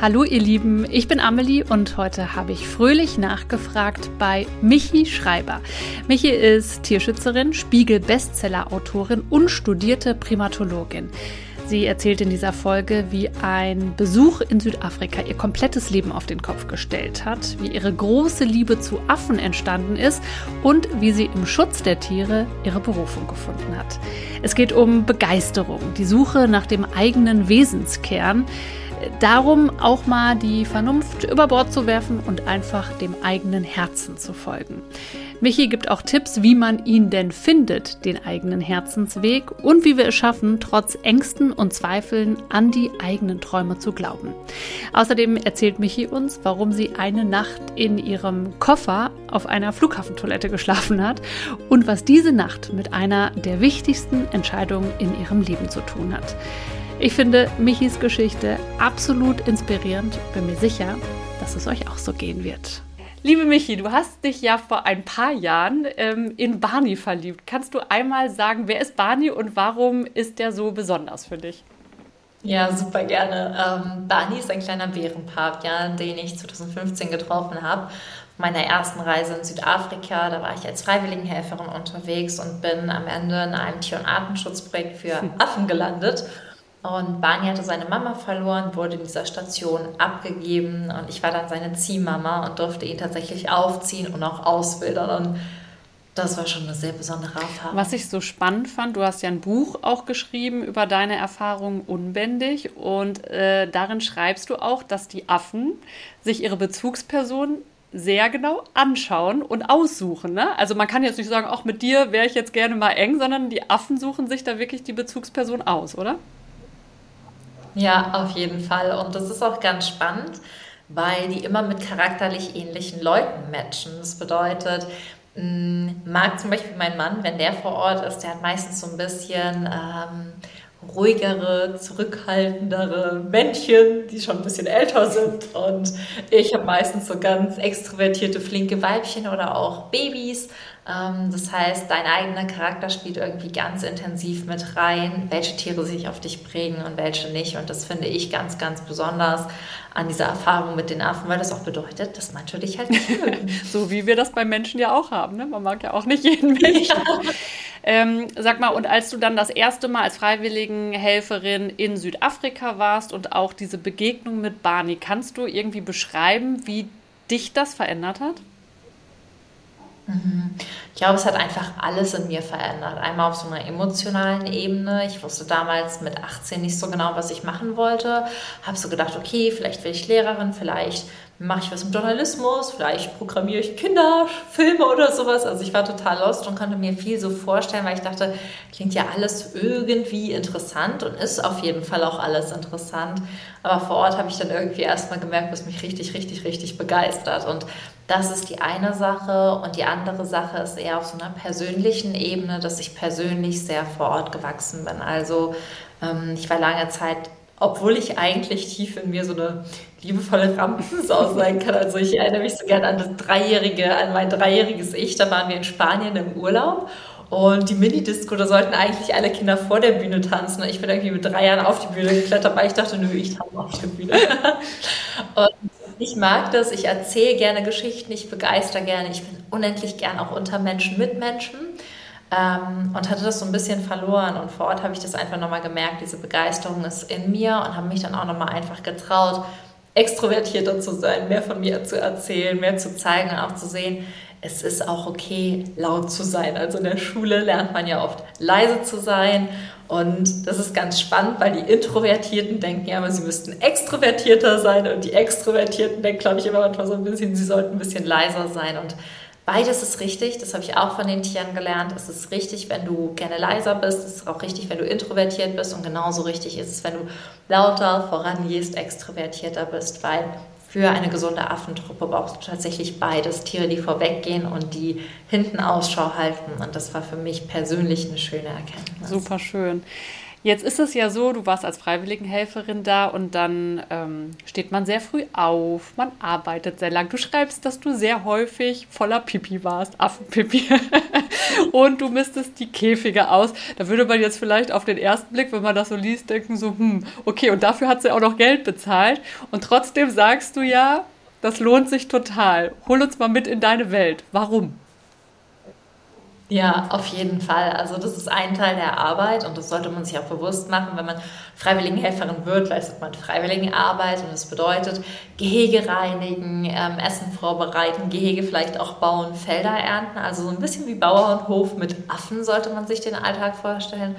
Hallo ihr Lieben, ich bin Amelie und heute habe ich fröhlich nachgefragt bei Michi Schreiber. Michi ist Tierschützerin, Spiegel-Bestseller-Autorin und studierte Primatologin. Sie erzählt in dieser Folge, wie ein Besuch in Südafrika ihr komplettes Leben auf den Kopf gestellt hat, wie ihre große Liebe zu Affen entstanden ist und wie sie im Schutz der Tiere ihre Berufung gefunden hat. Es geht um Begeisterung, die Suche nach dem eigenen Wesenskern, darum, auch mal die Vernunft über Bord zu werfen und einfach dem eigenen Herzen zu folgen. Michi gibt auch Tipps, wie man ihn denn findet, den eigenen Herzensweg und wie wir es schaffen, trotz Ängsten und Zweifeln an die eigenen Träume zu glauben. Außerdem erzählt Michi uns, warum sie eine Nacht in ihrem Koffer auf einer Flughafentoilette geschlafen hat und was diese Nacht mit einer der wichtigsten Entscheidungen in ihrem Leben zu tun hat. Ich finde Michis Geschichte absolut inspirierend. Bin mir sicher, dass es euch auch so gehen wird. Liebe Michi, du hast dich ja vor ein paar Jahren ähm, in Barney verliebt. Kannst du einmal sagen, wer ist Barney und warum ist der so besonders für dich? Ja, super gerne. Ähm, Barney ist ein kleiner Bärenpavian, den ich 2015 getroffen habe. Auf meiner ersten Reise in Südafrika, da war ich als Freiwilligenhelferin unterwegs und bin am Ende in einem Tier- und Artenschutzprojekt für Affen gelandet. Und Barney hatte seine Mama verloren, wurde in dieser Station abgegeben und ich war dann seine Ziehmama und durfte ihn tatsächlich aufziehen und auch auswildern. Und das war schon eine sehr besondere Erfahrung. Was ich so spannend fand, du hast ja ein Buch auch geschrieben über deine Erfahrungen unbändig und äh, darin schreibst du auch, dass die Affen sich ihre Bezugsperson sehr genau anschauen und aussuchen. Ne? Also man kann jetzt nicht sagen, auch mit dir wäre ich jetzt gerne mal eng, sondern die Affen suchen sich da wirklich die Bezugsperson aus, oder? Ja, auf jeden Fall. Und das ist auch ganz spannend, weil die immer mit charakterlich ähnlichen Leuten matchen. Das bedeutet, mm, mag zum Beispiel mein Mann, wenn der vor Ort ist, der hat meistens so ein bisschen ähm, ruhigere, zurückhaltendere Männchen, die schon ein bisschen älter sind. Und ich habe meistens so ganz extrovertierte, flinke Weibchen oder auch Babys. Ähm, das heißt, dein eigener Charakter spielt irgendwie ganz intensiv mit rein, welche Tiere sich auf dich prägen und welche nicht. Und das finde ich ganz, ganz besonders an dieser Erfahrung mit den Affen, weil das auch bedeutet, dass manche dich halt nicht mögen. so wie wir das bei Menschen ja auch haben. Ne? Man mag ja auch nicht jeden Menschen. Ja. Ähm, sag mal, und als du dann das erste Mal als Freiwilligenhelferin in Südafrika warst und auch diese Begegnung mit Barney, kannst du irgendwie beschreiben, wie dich das verändert hat? Mhm. Ich glaube, es hat einfach alles in mir verändert. Einmal auf so einer emotionalen Ebene. Ich wusste damals mit 18 nicht so genau, was ich machen wollte. Habe so gedacht, okay, vielleicht will ich Lehrerin, vielleicht mache ich was im Journalismus, vielleicht programmiere ich Kinderfilme oder sowas. Also ich war total lost und konnte mir viel so vorstellen, weil ich dachte, klingt ja alles irgendwie interessant und ist auf jeden Fall auch alles interessant. Aber vor Ort habe ich dann irgendwie erstmal gemerkt, was mich richtig, richtig, richtig begeistert. Und das ist die eine Sache. Und die andere Sache ist eher auf so einer persönlichen Ebene, dass ich persönlich sehr vor Ort gewachsen bin. Also ähm, ich war lange Zeit obwohl ich eigentlich tief in mir so eine liebevolle Rampensau sein kann. Also ich erinnere mich so gerne an das dreijährige, an mein dreijähriges Ich. Da waren wir in Spanien im Urlaub und die Minidisco, da sollten eigentlich alle Kinder vor der Bühne tanzen. Ich bin irgendwie mit drei Jahren auf die Bühne geklettert, weil ich dachte, nö, ich tanze auf der Bühne. und ich mag das, ich erzähle gerne Geschichten, ich begeister gerne, ich bin unendlich gern auch unter Menschen mit Menschen. Ähm, und hatte das so ein bisschen verloren. Und vor Ort habe ich das einfach nochmal gemerkt, diese Begeisterung ist in mir und habe mich dann auch nochmal einfach getraut, extrovertierter zu sein, mehr von mir zu erzählen, mehr zu zeigen und auch zu sehen, es ist auch okay, laut zu sein. Also in der Schule lernt man ja oft leise zu sein. Und das ist ganz spannend, weil die Introvertierten denken ja immer, sie müssten extrovertierter sein und die Extrovertierten denken, glaube ich, immer manchmal so ein bisschen, sie sollten ein bisschen leiser sein. Und Beides ist richtig, das habe ich auch von den Tieren gelernt. Es ist richtig, wenn du gerne leiser bist, es ist auch richtig, wenn du introvertiert bist und genauso richtig ist es, wenn du lauter vorangehst, extrovertierter bist, weil für eine gesunde Affentruppe brauchst du tatsächlich beides. Tiere, die vorweggehen und die hinten Ausschau halten. Und das war für mich persönlich eine schöne Erkenntnis. Super schön. Jetzt ist es ja so, du warst als Freiwilligenhelferin da und dann ähm, steht man sehr früh auf, man arbeitet sehr lang. Du schreibst, dass du sehr häufig voller Pipi warst, Affenpipi. und du misstest die Käfige aus. Da würde man jetzt vielleicht auf den ersten Blick, wenn man das so liest, denken so, hm, okay, und dafür hat sie auch noch Geld bezahlt. Und trotzdem sagst du ja, das lohnt sich total. Hol uns mal mit in deine Welt. Warum? Ja, auf jeden Fall. Also das ist ein Teil der Arbeit und das sollte man sich auch bewusst machen. Wenn man Freiwilligenhelferin wird, leistet man Freiwilligenarbeit und das bedeutet Gehege reinigen, ähm, Essen vorbereiten, Gehege vielleicht auch bauen, Felder ernten. Also so ein bisschen wie Bauernhof mit Affen sollte man sich den Alltag vorstellen.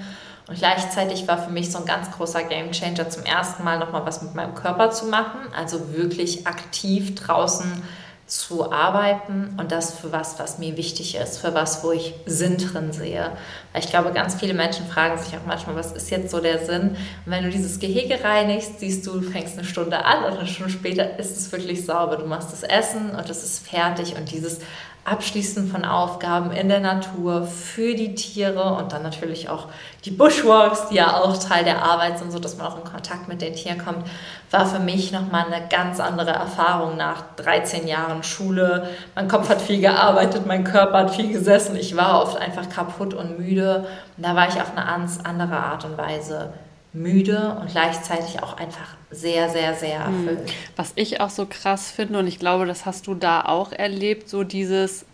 Und gleichzeitig war für mich so ein ganz großer Gamechanger zum ersten Mal nochmal was mit meinem Körper zu machen. Also wirklich aktiv draußen zu arbeiten und das für was, was mir wichtig ist, für was, wo ich Sinn drin sehe. Weil ich glaube, ganz viele Menschen fragen sich auch manchmal, was ist jetzt so der Sinn? Und wenn du dieses Gehege reinigst, siehst du, du fängst eine Stunde an und eine Stunde später ist es wirklich sauber. Du machst das Essen und es ist fertig und dieses Abschließen von Aufgaben in der Natur für die Tiere und dann natürlich auch die Bushwalks, die ja auch Teil der Arbeit sind, so dass man auch in Kontakt mit den Tieren kommt, war für mich nochmal eine ganz andere Erfahrung nach 13 Jahren Schule. Mein Kopf hat viel gearbeitet, mein Körper hat viel gesessen, ich war oft einfach kaputt und müde und da war ich auf eine ganz andere Art und Weise müde und gleichzeitig auch einfach sehr, sehr, sehr hm. erfüllt. Was ich auch so krass finde, und ich glaube, das hast du da auch erlebt, so dieses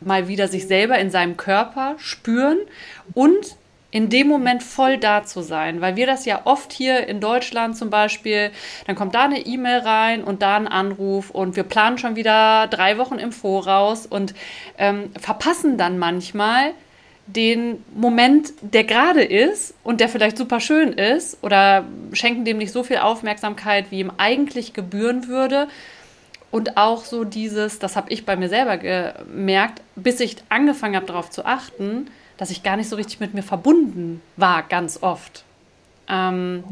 mal wieder sich selber in seinem Körper spüren und in dem Moment voll da zu sein, weil wir das ja oft hier in Deutschland zum Beispiel, dann kommt da eine E-Mail rein und da ein Anruf und wir planen schon wieder drei Wochen im Voraus und ähm, verpassen dann manchmal den Moment, der gerade ist und der vielleicht super schön ist oder schenken dem nicht so viel Aufmerksamkeit, wie ihm eigentlich gebühren würde. Und auch so dieses, das habe ich bei mir selber gemerkt, bis ich angefangen habe, darauf zu achten, dass ich gar nicht so richtig mit mir verbunden war, ganz oft. Ähm,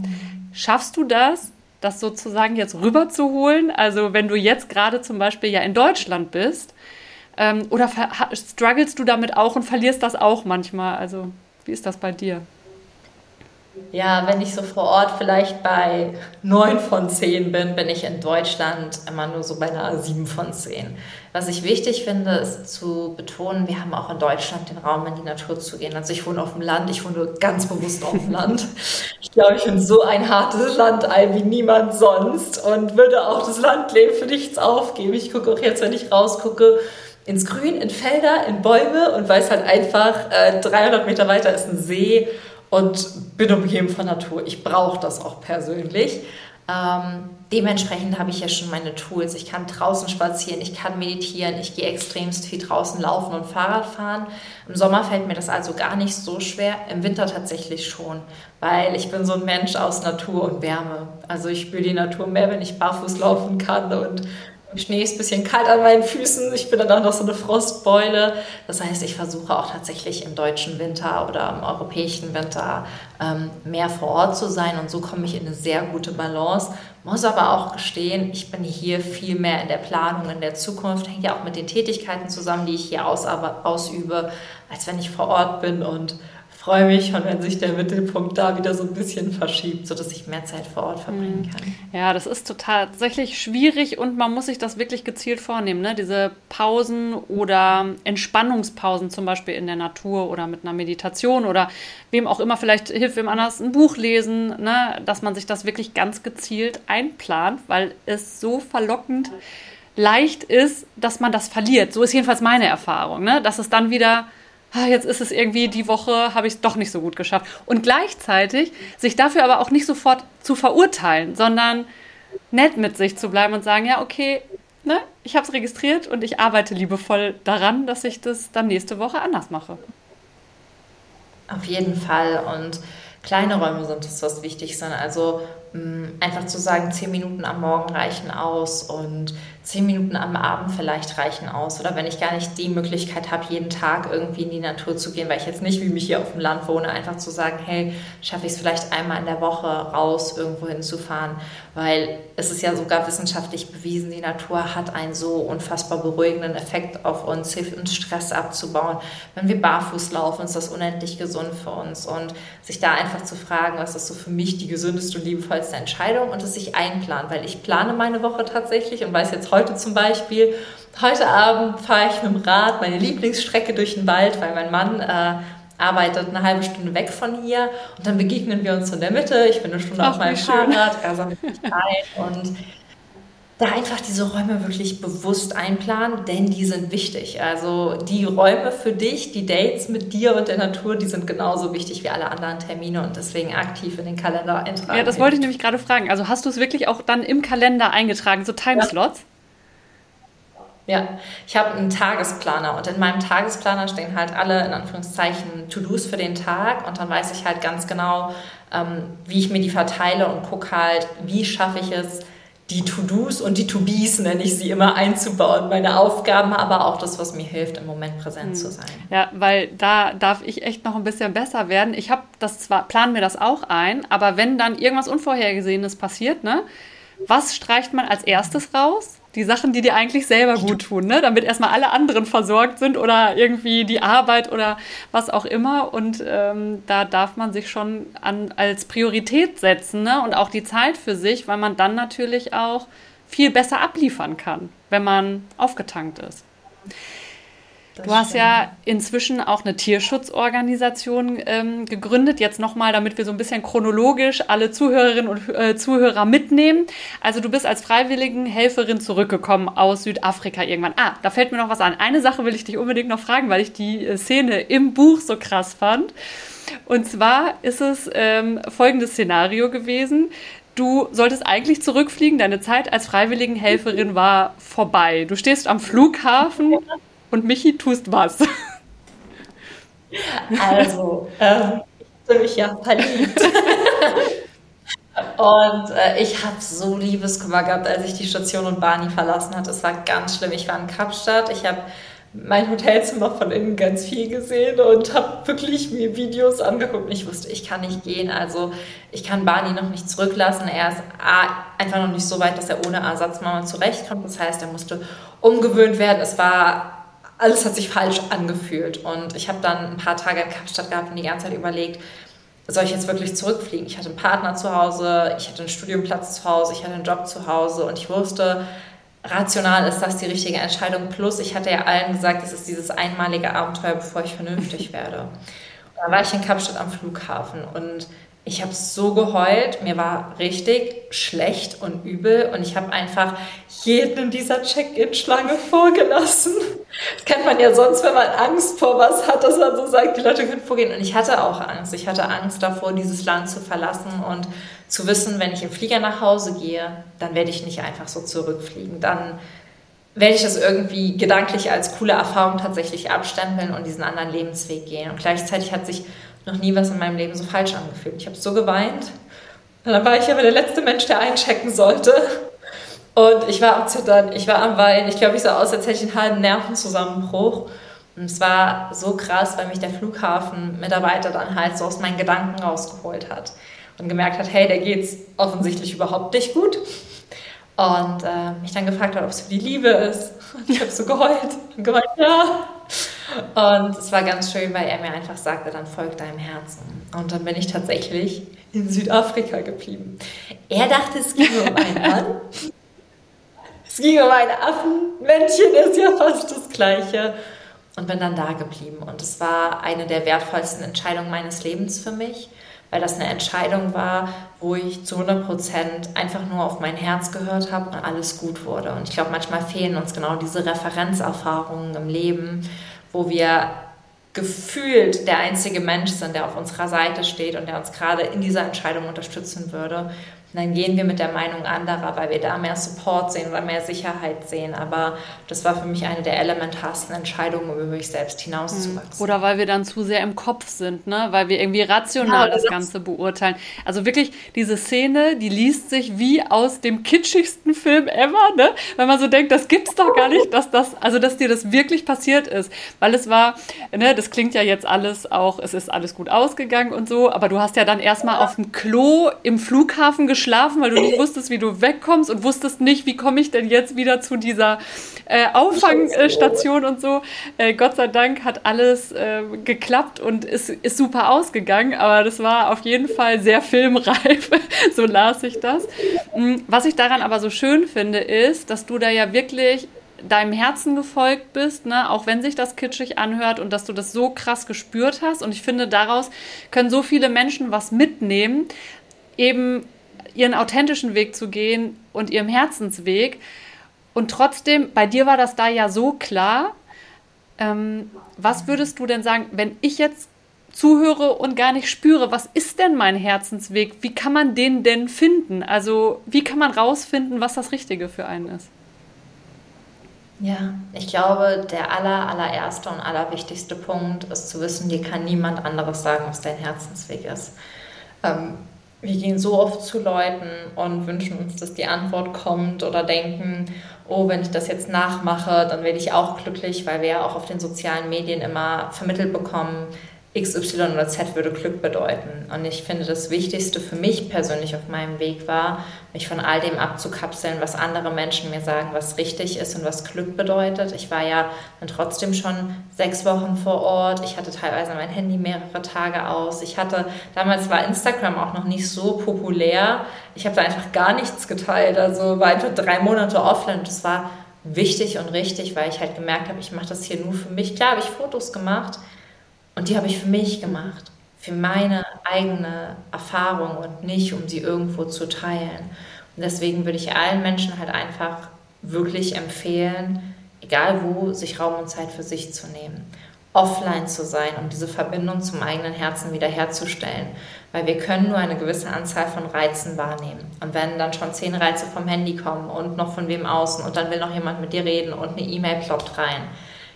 schaffst du das, das sozusagen jetzt rüberzuholen? Also wenn du jetzt gerade zum Beispiel ja in Deutschland bist, ähm, oder strugglest du damit auch und verlierst das auch manchmal? Also, wie ist das bei dir? Ja, wenn ich so vor Ort vielleicht bei 9 von 10 bin, bin ich in Deutschland immer nur so bei einer 7 von 10. Was ich wichtig finde, ist zu betonen, wir haben auch in Deutschland den Raum, in die Natur zu gehen. Also ich wohne auf dem Land, ich wohne ganz bewusst auf dem Land. Ich glaube, ich bin so ein hartes Landei wie niemand sonst und würde auch das Landleben für nichts aufgeben. Ich gucke auch jetzt, wenn ich rausgucke, ins Grün, in Felder, in Bäume und weiß halt einfach, äh, 300 Meter weiter ist ein See und bin umgeben von Natur. Ich brauche das auch persönlich. Ähm, dementsprechend habe ich ja schon meine Tools. Ich kann draußen spazieren, ich kann meditieren, ich gehe extremst viel draußen laufen und Fahrrad fahren. Im Sommer fällt mir das also gar nicht so schwer, im Winter tatsächlich schon, weil ich bin so ein Mensch aus Natur und Wärme. Also ich spüre die Natur mehr, wenn ich barfuß laufen kann und Schnee ist ein bisschen kalt an meinen Füßen. Ich bin dann auch noch so eine Frostbeule. Das heißt, ich versuche auch tatsächlich im deutschen Winter oder im europäischen Winter ähm, mehr vor Ort zu sein. Und so komme ich in eine sehr gute Balance. Muss aber auch gestehen, ich bin hier viel mehr in der Planung, in der Zukunft. Hängt ja auch mit den Tätigkeiten zusammen, die ich hier ausübe, als wenn ich vor Ort bin und freue mich schon, wenn sich der Mittelpunkt da wieder so ein bisschen verschiebt, sodass ich mehr Zeit vor Ort verbringen mhm. kann. Ja, das ist total tatsächlich schwierig und man muss sich das wirklich gezielt vornehmen. Ne? Diese Pausen oder Entspannungspausen zum Beispiel in der Natur oder mit einer Meditation oder wem auch immer, vielleicht hilft wem anders ein Buch lesen, ne? dass man sich das wirklich ganz gezielt einplant, weil es so verlockend leicht ist, dass man das verliert. So ist jedenfalls meine Erfahrung, ne? dass es dann wieder jetzt ist es irgendwie die Woche, habe ich es doch nicht so gut geschafft. Und gleichzeitig sich dafür aber auch nicht sofort zu verurteilen, sondern nett mit sich zu bleiben und sagen, ja, okay, ne, ich habe es registriert und ich arbeite liebevoll daran, dass ich das dann nächste Woche anders mache. Auf jeden Fall. Und kleine Räume sind das, was wichtig sind. Also einfach zu sagen, zehn Minuten am Morgen reichen aus und zehn Minuten am Abend vielleicht reichen aus. Oder wenn ich gar nicht die Möglichkeit habe, jeden Tag irgendwie in die Natur zu gehen, weil ich jetzt nicht wie mich hier auf dem Land wohne, einfach zu sagen, hey, schaffe ich es vielleicht einmal in der Woche raus, irgendwo hinzufahren. Weil es ist ja sogar wissenschaftlich bewiesen, die Natur hat einen so unfassbar beruhigenden Effekt auf uns, hilft uns Stress abzubauen. Wenn wir barfuß laufen, ist das unendlich gesund für uns. Und sich da einfach zu fragen, was ist so für mich die gesündeste und liebevollste wertvollste Entscheidung und es sich einplanen, weil ich plane meine Woche tatsächlich und weiß jetzt heute zum Beispiel, heute Abend fahre ich mit dem Rad meine Lieblingsstrecke durch den Wald, weil mein Mann äh, arbeitet eine halbe Stunde weg von hier und dann begegnen wir uns in der Mitte. Ich bin eine Stunde Ach, auf meinem Fahrrad, er sammelt mich ein und da einfach diese Räume wirklich bewusst einplanen, denn die sind wichtig. Also die Räume für dich, die Dates mit dir und der Natur, die sind genauso wichtig wie alle anderen Termine und deswegen aktiv in den Kalender eintragen. Ja, das wollte ich nämlich gerade fragen. Also hast du es wirklich auch dann im Kalender eingetragen, so Timeslots? Ja. Ja, ich habe einen Tagesplaner und in meinem Tagesplaner stehen halt alle in Anführungszeichen To-Dos für den Tag und dann weiß ich halt ganz genau, ähm, wie ich mir die verteile und gucke halt, wie schaffe ich es, die To-Dos und die To-Bes, nenne ich sie immer, einzubauen. Meine Aufgaben, aber auch das, was mir hilft, im Moment präsent hm. zu sein. Ja, weil da darf ich echt noch ein bisschen besser werden. Ich habe das zwar, plan mir das auch ein, aber wenn dann irgendwas Unvorhergesehenes passiert, ne, was streicht man als erstes raus? Die Sachen, die dir eigentlich selber gut tun, ne? damit erstmal alle anderen versorgt sind oder irgendwie die Arbeit oder was auch immer. Und ähm, da darf man sich schon an, als Priorität setzen ne? und auch die Zeit für sich, weil man dann natürlich auch viel besser abliefern kann, wenn man aufgetankt ist. Das du hast stimmt. ja inzwischen auch eine Tierschutzorganisation ähm, gegründet. Jetzt nochmal, damit wir so ein bisschen chronologisch alle Zuhörerinnen und äh, Zuhörer mitnehmen. Also du bist als Freiwilligenhelferin zurückgekommen aus Südafrika irgendwann. Ah, da fällt mir noch was an. Eine Sache will ich dich unbedingt noch fragen, weil ich die äh, Szene im Buch so krass fand. Und zwar ist es ähm, folgendes Szenario gewesen. Du solltest eigentlich zurückfliegen, deine Zeit als Freiwilligenhelferin war vorbei. Du stehst am Flughafen und Michi tust was? Also, ähm, ich bin mich ja verliebt. und äh, ich habe so Liebeskummer gehabt, als ich die Station und Barney verlassen hatte. Es war ganz schlimm. Ich war in Kapstadt. Ich habe mein Hotelzimmer von innen ganz viel gesehen und habe wirklich mir Videos angeguckt. Ich wusste, ich kann nicht gehen. Also ich kann Barney noch nicht zurücklassen. Er ist einfach noch nicht so weit, dass er ohne Ersatzmama zurechtkommt. Das heißt, er musste umgewöhnt werden. Es war alles hat sich falsch angefühlt. Und ich habe dann ein paar Tage in Kapstadt gehabt und die ganze Zeit überlegt, soll ich jetzt wirklich zurückfliegen? Ich hatte einen Partner zu Hause, ich hatte einen Studiumplatz zu Hause, ich hatte einen Job zu Hause und ich wusste, rational ist das die richtige Entscheidung. Plus, ich hatte ja allen gesagt, es ist dieses einmalige Abenteuer, bevor ich vernünftig werde. Und dann war ich in Kapstadt am Flughafen und ich habe so geheult, mir war richtig schlecht und übel und ich habe einfach jeden in dieser Check-in-Schlange vorgelassen. Das kennt man ja sonst, wenn man Angst vor was hat, dass man so sagt, die Leute können vorgehen. Und ich hatte auch Angst. Ich hatte Angst davor, dieses Land zu verlassen und zu wissen, wenn ich im Flieger nach Hause gehe, dann werde ich nicht einfach so zurückfliegen. Dann werde ich das irgendwie gedanklich als coole Erfahrung tatsächlich abstempeln und diesen anderen Lebensweg gehen. Und gleichzeitig hat sich noch nie was in meinem Leben so falsch angefühlt. Ich habe so geweint. Und dann war ich aber der letzte Mensch, der einchecken sollte. Und ich war am Zittern, ich war am Weinen. Ich glaube, ich sah aus, als hätte ich einen halben Nervenzusammenbruch. Und es war so krass, weil mich der Flughafenmitarbeiter dann halt so aus meinen Gedanken rausgeholt hat und gemerkt hat, hey, der geht's offensichtlich überhaupt nicht gut. Und äh, mich dann gefragt hat, ob es für die Liebe ist. Und ich habe so geheult und gemeint, ja. Und es war ganz schön, weil er mir einfach sagte, dann folgt deinem Herzen. Und dann bin ich tatsächlich in Südafrika geblieben. Er dachte, es ging um einen Mann. Es ging um einen Affen. Männchen ist ja fast das Gleiche. Und bin dann da geblieben. Und es war eine der wertvollsten Entscheidungen meines Lebens für mich, weil das eine Entscheidung war, wo ich zu 100 Prozent einfach nur auf mein Herz gehört habe und alles gut wurde. Und ich glaube, manchmal fehlen uns genau diese Referenzerfahrungen im Leben wo wir gefühlt der einzige Mensch sind, der auf unserer Seite steht und der uns gerade in dieser Entscheidung unterstützen würde. Und dann gehen wir mit der Meinung anderer, weil wir da mehr Support sehen oder mehr Sicherheit sehen. Aber das war für mich eine der elementarsten Entscheidungen, um über mich selbst hinauszuwachsen. Oder weil wir dann zu sehr im Kopf sind, ne? weil wir irgendwie rational ja, das, das Ganze beurteilen. Also wirklich, diese Szene, die liest sich wie aus dem kitschigsten Film ever, ne? Wenn man so denkt, das gibt's doch gar nicht, dass das, also dass dir das wirklich passiert ist. Weil es war, ne, das klingt ja jetzt alles auch, es ist alles gut ausgegangen und so, aber du hast ja dann erstmal auf dem Klo im Flughafen gespielt geschlafen, weil du nicht wusstest, wie du wegkommst und wusstest nicht, wie komme ich denn jetzt wieder zu dieser äh, Auffangstation und so. Äh, Gott sei Dank hat alles äh, geklappt und ist, ist super ausgegangen, aber das war auf jeden Fall sehr filmreif, so las ich das. Mm, was ich daran aber so schön finde, ist, dass du da ja wirklich deinem Herzen gefolgt bist, ne? auch wenn sich das kitschig anhört und dass du das so krass gespürt hast. Und ich finde, daraus können so viele Menschen was mitnehmen, eben ihren authentischen Weg zu gehen und ihrem Herzensweg. Und trotzdem, bei dir war das da ja so klar. Ähm, was würdest du denn sagen, wenn ich jetzt zuhöre und gar nicht spüre, was ist denn mein Herzensweg? Wie kann man den denn finden? Also, wie kann man rausfinden, was das Richtige für einen ist? Ja, ich glaube, der aller, allererste und allerwichtigste Punkt ist zu wissen, dir kann niemand anderes sagen, was dein Herzensweg ist. Ähm, wir gehen so oft zu Leuten und wünschen uns, dass die Antwort kommt oder denken, oh, wenn ich das jetzt nachmache, dann werde ich auch glücklich, weil wir ja auch auf den sozialen Medien immer vermittelt bekommen, XY oder Z würde Glück bedeuten. Und ich finde, das Wichtigste für mich persönlich auf meinem Weg war, mich von all dem abzukapseln, was andere Menschen mir sagen, was richtig ist und was Glück bedeutet. Ich war ja dann trotzdem schon sechs Wochen vor Ort. Ich hatte teilweise mein Handy mehrere Tage aus. Ich hatte, damals war Instagram auch noch nicht so populär. Ich habe da einfach gar nichts geteilt. Also war einfach drei Monate offline. Das war wichtig und richtig, weil ich halt gemerkt habe, ich mache das hier nur für mich. Klar habe ich Fotos gemacht, und die habe ich für mich gemacht, für meine eigene Erfahrung und nicht, um sie irgendwo zu teilen. Und deswegen würde ich allen Menschen halt einfach wirklich empfehlen, egal wo, sich Raum und Zeit für sich zu nehmen. Offline zu sein, um diese Verbindung zum eigenen Herzen wiederherzustellen. Weil wir können nur eine gewisse Anzahl von Reizen wahrnehmen. Und wenn dann schon zehn Reize vom Handy kommen und noch von wem außen und dann will noch jemand mit dir reden und eine E-Mail ploppt rein,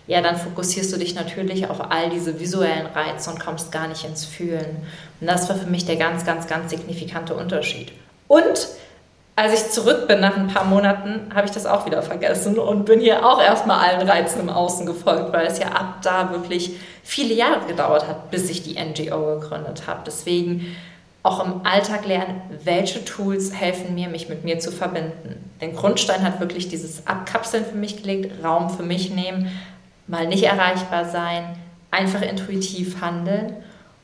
ja, dann fokussierst du dich natürlich auf all diese visuellen Reize und kommst gar nicht ins Fühlen. Und das war für mich der ganz, ganz, ganz signifikante Unterschied. Und als ich zurück bin nach ein paar Monaten, habe ich das auch wieder vergessen und bin hier auch erstmal allen Reizen im Außen gefolgt, weil es ja ab da wirklich viele Jahre gedauert hat, bis ich die NGO gegründet habe. Deswegen auch im Alltag lernen, welche Tools helfen mir, mich mit mir zu verbinden. Den Grundstein hat wirklich dieses Abkapseln für mich gelegt, Raum für mich nehmen, mal nicht erreichbar sein, einfach intuitiv handeln.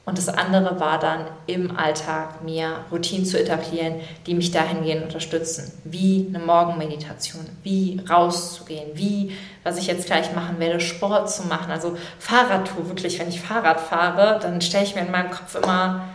Und das andere war dann im Alltag mir Routinen zu etablieren, die mich dahingehend unterstützen. Wie eine Morgenmeditation, wie rauszugehen, wie, was ich jetzt gleich machen werde, Sport zu machen. Also Fahrradtour, wirklich, wenn ich Fahrrad fahre, dann stelle ich mir in meinem Kopf immer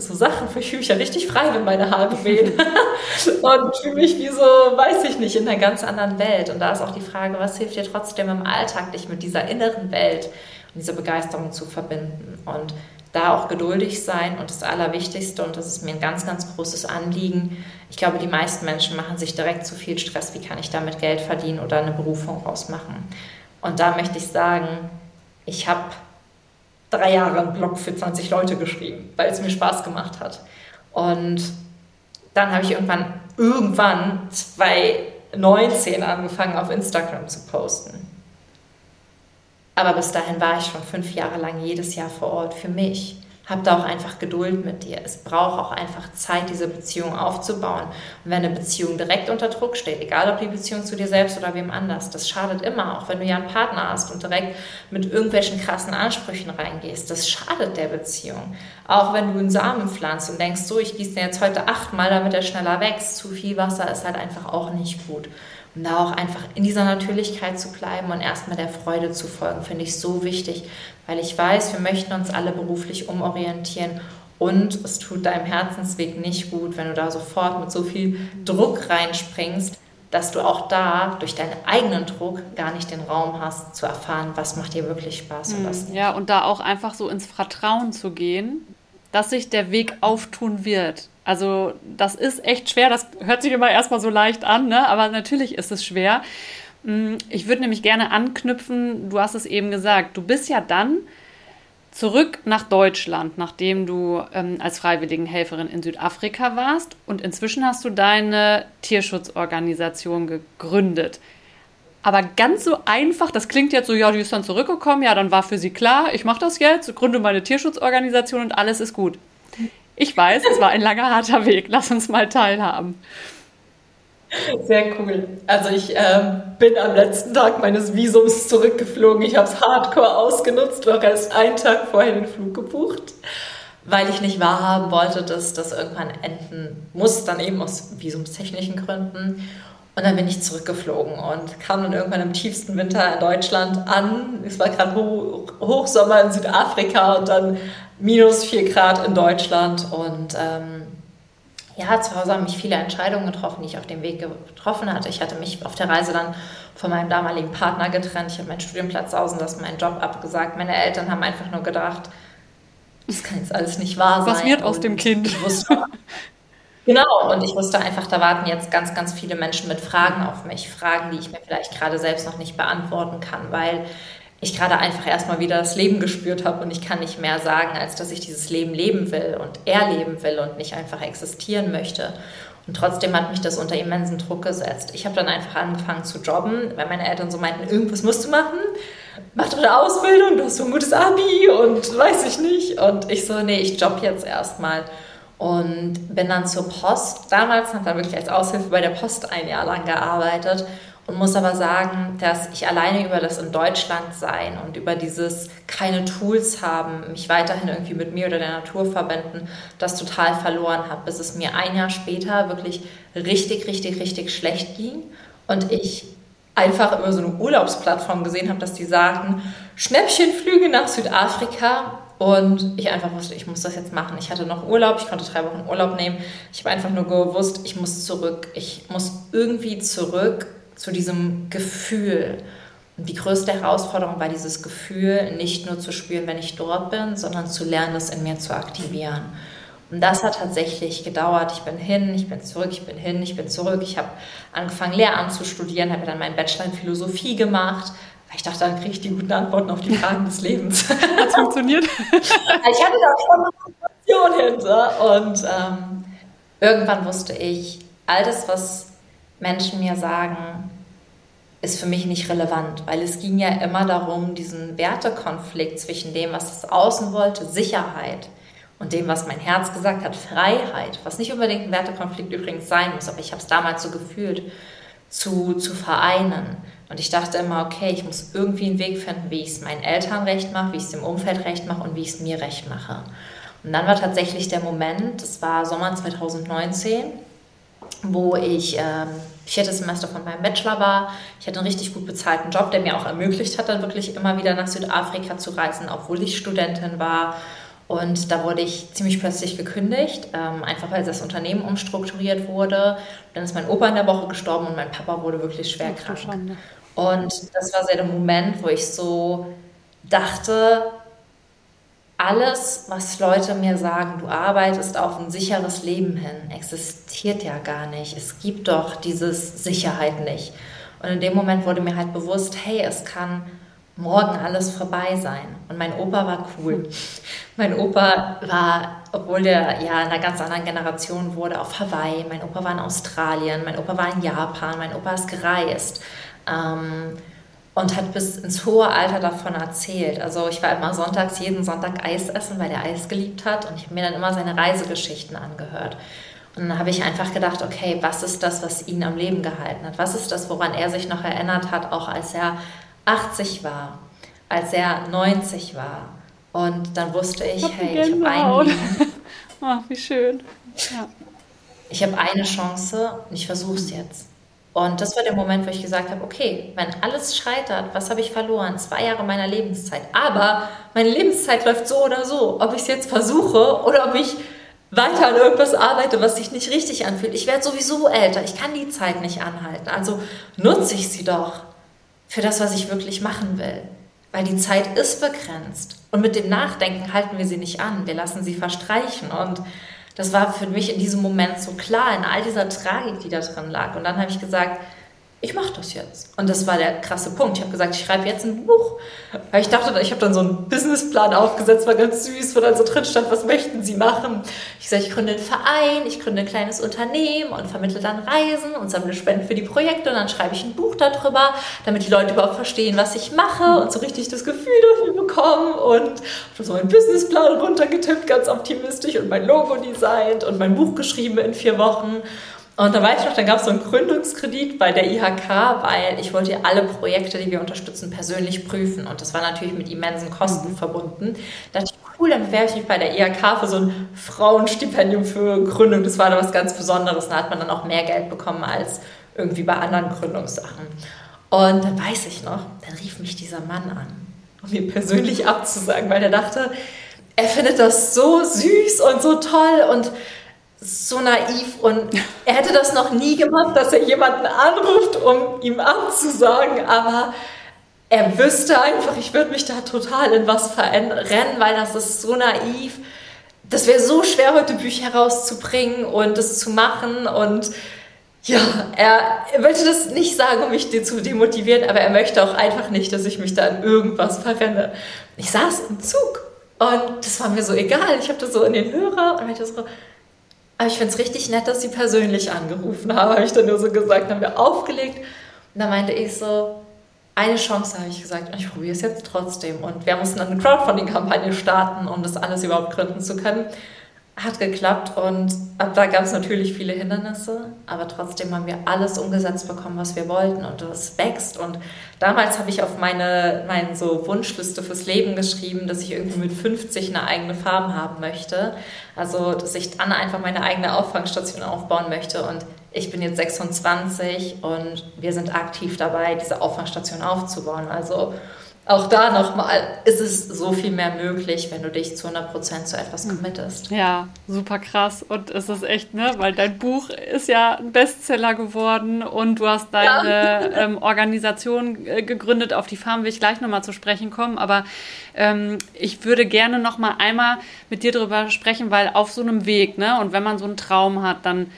so Sachen, ich fühle mich ja richtig frei, wenn meine Haare wehen. und fühle mich wie so, weiß ich nicht, in einer ganz anderen Welt. Und da ist auch die Frage, was hilft dir trotzdem im Alltag, dich mit dieser inneren Welt und dieser Begeisterung zu verbinden. Und da auch geduldig sein und das Allerwichtigste, und das ist mir ein ganz, ganz großes Anliegen. Ich glaube, die meisten Menschen machen sich direkt zu viel Stress, wie kann ich damit Geld verdienen oder eine Berufung rausmachen. Und da möchte ich sagen, ich habe drei Jahre einen Blog für 20 Leute geschrieben, weil es mir Spaß gemacht hat. Und dann habe ich irgendwann, irgendwann 2019 angefangen, auf Instagram zu posten. Aber bis dahin war ich schon fünf Jahre lang jedes Jahr vor Ort für mich. Hab da auch einfach Geduld mit dir. Es braucht auch einfach Zeit, diese Beziehung aufzubauen. Und wenn eine Beziehung direkt unter Druck steht, egal ob die Beziehung zu dir selbst oder wem anders, das schadet immer, auch wenn du ja einen Partner hast und direkt mit irgendwelchen krassen Ansprüchen reingehst. Das schadet der Beziehung. Auch wenn du einen Samen pflanzt und denkst, so, ich gieße den jetzt heute achtmal, damit er schneller wächst. Zu viel Wasser ist halt einfach auch nicht gut. Und da auch einfach in dieser Natürlichkeit zu bleiben und erstmal der Freude zu folgen, finde ich so wichtig, weil ich weiß, wir möchten uns alle beruflich umorientieren und es tut deinem Herzensweg nicht gut, wenn du da sofort mit so viel Druck reinspringst, dass du auch da durch deinen eigenen Druck gar nicht den Raum hast zu erfahren, was macht dir wirklich Spaß und was nicht. Ja, und da auch einfach so ins Vertrauen zu gehen, dass sich der Weg auftun wird. Also das ist echt schwer. Das hört sich immer erstmal so leicht an, ne? aber natürlich ist es schwer. Mm, ich würde nämlich gerne anknüpfen, du hast es eben gesagt, du bist ja dann zurück nach Deutschland, nachdem du ähm, als Freiwilligenhelferin in Südafrika warst und inzwischen hast du deine Tierschutzorganisation gegründet. Aber ganz so einfach, das klingt jetzt so, ja, die ist dann zurückgekommen, ja, dann war für sie klar, ich mache das jetzt, gründe meine Tierschutzorganisation und alles ist gut. Ich weiß, es war ein langer, harter Weg. Lass uns mal teilhaben. Sehr cool. Also ich ähm, bin am letzten Tag meines Visums zurückgeflogen. Ich habe es hardcore ausgenutzt, noch erst einen Tag vorher den Flug gebucht, weil ich nicht wahrhaben wollte, dass das irgendwann enden muss, dann eben aus visumstechnischen Gründen. Und dann bin ich zurückgeflogen und kam dann irgendwann im tiefsten Winter in Deutschland an. Es war gerade Hochsommer in Südafrika und dann minus 4 Grad in Deutschland. Und ähm, ja, zu Hause haben mich viele Entscheidungen getroffen, die ich auf dem Weg getroffen hatte. Ich hatte mich auf der Reise dann von meinem damaligen Partner getrennt. Ich habe meinen Studienplatz sausen lassen, meinen Job abgesagt. Meine Eltern haben einfach nur gedacht, das kann jetzt alles nicht wahr sein. Was wird aus dem Kind? Ich wusste, Genau, und ich wusste einfach, da warten jetzt ganz, ganz viele Menschen mit Fragen auf mich. Fragen, die ich mir vielleicht gerade selbst noch nicht beantworten kann, weil ich gerade einfach erstmal wieder das Leben gespürt habe und ich kann nicht mehr sagen, als dass ich dieses Leben leben will und erleben will und nicht einfach existieren möchte. Und trotzdem hat mich das unter immensen Druck gesetzt. Ich habe dann einfach angefangen zu jobben, weil meine Eltern so meinten, irgendwas musst du machen, mach doch eine Ausbildung, du hast so ein gutes Abi und weiß ich nicht. Und ich so, nee, ich jobb jetzt erstmal und bin dann zur Post. Damals habe dann wirklich als Aushilfe bei der Post ein Jahr lang gearbeitet und muss aber sagen, dass ich alleine über das in Deutschland sein und über dieses keine Tools haben, mich weiterhin irgendwie mit mir oder der Natur verbinden, das total verloren habe, bis es mir ein Jahr später wirklich richtig, richtig, richtig schlecht ging und ich einfach über so eine Urlaubsplattform gesehen habe, dass die sagten, Schnäppchenflüge nach Südafrika und ich einfach wusste, ich muss das jetzt machen. Ich hatte noch Urlaub, ich konnte drei Wochen Urlaub nehmen. Ich habe einfach nur gewusst, ich muss zurück. Ich muss irgendwie zurück zu diesem Gefühl. Und die größte Herausforderung war dieses Gefühl, nicht nur zu spüren, wenn ich dort bin, sondern zu lernen, das in mir zu aktivieren. Und das hat tatsächlich gedauert. Ich bin hin, ich bin zurück, ich bin hin, ich bin zurück. Ich habe angefangen, Lehramt zu studieren, habe dann meinen Bachelor in Philosophie gemacht, ich dachte, dann kriege ich die guten Antworten auf die Fragen des Lebens. Hat funktioniert? ich hatte da schon eine Situation hinter. Und ähm, irgendwann wusste ich, all das, was Menschen mir sagen, ist für mich nicht relevant, weil es ging ja immer darum, diesen Wertekonflikt zwischen dem, was das Außen wollte, Sicherheit, und dem, was mein Herz gesagt hat, Freiheit, was nicht unbedingt ein Wertekonflikt übrigens sein muss, aber ich habe es damals so gefühlt, zu, zu vereinen. Und ich dachte immer, okay, ich muss irgendwie einen Weg finden, wie ich es meinen Eltern recht mache, wie ich es dem Umfeld recht mache und wie ich es mir recht mache. Und dann war tatsächlich der Moment, das war Sommer 2019, wo ich ähm, viertes Semester von meinem Bachelor war. Ich hatte einen richtig gut bezahlten Job, der mir auch ermöglicht hat, dann wirklich immer wieder nach Südafrika zu reisen, obwohl ich Studentin war. Und da wurde ich ziemlich plötzlich gekündigt, ähm, einfach weil das Unternehmen umstrukturiert wurde. Dann ist mein Opa in der Woche gestorben und mein Papa wurde wirklich schwer krank. Und das war so der Moment, wo ich so dachte, alles, was Leute mir sagen, du arbeitest auf ein sicheres Leben hin, existiert ja gar nicht. Es gibt doch diese Sicherheit nicht. Und in dem Moment wurde mir halt bewusst, hey, es kann morgen alles vorbei sein. Und mein Opa war cool. Mein Opa war, obwohl der ja in einer ganz anderen Generation wurde, auf Hawaii. Mein Opa war in Australien. Mein Opa war in Japan. Mein Opa ist gereist. Ähm, und hat bis ins hohe Alter davon erzählt. Also ich war immer sonntags jeden Sonntag Eis essen, weil er Eis geliebt hat und ich habe mir dann immer seine Reisegeschichten angehört. Und dann habe ich einfach gedacht, okay, was ist das, was ihn am Leben gehalten hat? Was ist das, woran er sich noch erinnert hat, auch als er 80 war, als er 90 war? Und dann wusste ich, ich hey, ich habe ein Leben. Ach, wie schön. Ja. Ich habe eine Chance und ich versuche es jetzt. Und das war der Moment, wo ich gesagt habe, okay, wenn alles scheitert, was habe ich verloren? Zwei Jahre meiner Lebenszeit. Aber meine Lebenszeit läuft so oder so. Ob ich es jetzt versuche oder ob ich weiter an irgendwas arbeite, was sich nicht richtig anfühlt. Ich werde sowieso älter. Ich kann die Zeit nicht anhalten. Also nutze ich sie doch für das, was ich wirklich machen will. Weil die Zeit ist begrenzt. Und mit dem Nachdenken halten wir sie nicht an. Wir lassen sie verstreichen. Und das war für mich in diesem Moment so klar, in all dieser Tragik, die da drin lag. Und dann habe ich gesagt, ich mache das jetzt. Und das war der krasse Punkt. Ich habe gesagt, ich schreibe jetzt ein Buch. Weil ich dachte, ich habe dann so einen Businessplan aufgesetzt, war ganz süß, wo dann so drin stand, was möchten Sie machen? Ich sage, ich gründe einen Verein, ich gründe ein kleines Unternehmen und vermittle dann Reisen und sammle Spenden für die Projekte und dann schreibe ich ein Buch darüber, damit die Leute überhaupt verstehen, was ich mache und so richtig das Gefühl dafür bekommen und habe so meinen Businessplan runtergetippt, ganz optimistisch und mein Logo designt und mein Buch geschrieben in vier Wochen. Und da weiß ich noch, dann gab es so einen Gründungskredit bei der IHK, weil ich wollte ja alle Projekte, die wir unterstützen, persönlich prüfen. Und das war natürlich mit immensen Kosten mhm. verbunden. Da dachte ich, cool, dann bewerbe ich mich bei der IHK für so ein Frauenstipendium für Gründung. Das war da was ganz Besonderes. Da hat man dann auch mehr Geld bekommen als irgendwie bei anderen Gründungssachen. Und dann weiß ich noch, dann rief mich dieser Mann an, um mir persönlich abzusagen, weil er dachte, er findet das so süß und so toll und so naiv und er hätte das noch nie gemacht, dass er jemanden anruft, um ihm abzusagen, aber er wüsste einfach, ich würde mich da total in was rennen, weil das ist so naiv. Das wäre so schwer, heute Bücher herauszubringen und das zu machen und ja, er, er wollte das nicht sagen, um mich zu demotivieren, aber er möchte auch einfach nicht, dass ich mich da in irgendwas verrenne. Ich saß im Zug und das war mir so egal. Ich habe das so in den Hörer und meinte so, aber ich finde es richtig nett, dass Sie persönlich angerufen haben, habe ich dann nur so gesagt, haben wir aufgelegt. Und da meinte ich so, eine Chance habe ich gesagt, und ich probiere es jetzt trotzdem. Und wir mussten dann eine Crowdfunding-Kampagne starten, um das alles überhaupt gründen zu können hat geklappt und ab da gab es natürlich viele Hindernisse, aber trotzdem haben wir alles umgesetzt bekommen, was wir wollten und das wächst. Und damals habe ich auf meine, meine so Wunschliste fürs Leben geschrieben, dass ich irgendwie mit 50 eine eigene Farm haben möchte. Also, dass ich dann einfach meine eigene Auffangstation aufbauen möchte. Und ich bin jetzt 26 und wir sind aktiv dabei, diese Auffangstation aufzubauen. Also, auch da nochmal ist es so viel mehr möglich, wenn du dich zu 100% zu etwas committest. Ja, super krass. Und es ist echt, ne, weil dein Buch ist ja ein Bestseller geworden und du hast deine ja. ähm, Organisation äh, gegründet. Auf die Farm will ich gleich nochmal zu sprechen kommen. Aber ähm, ich würde gerne nochmal einmal mit dir darüber sprechen, weil auf so einem Weg, ne, und wenn man so einen Traum hat, dann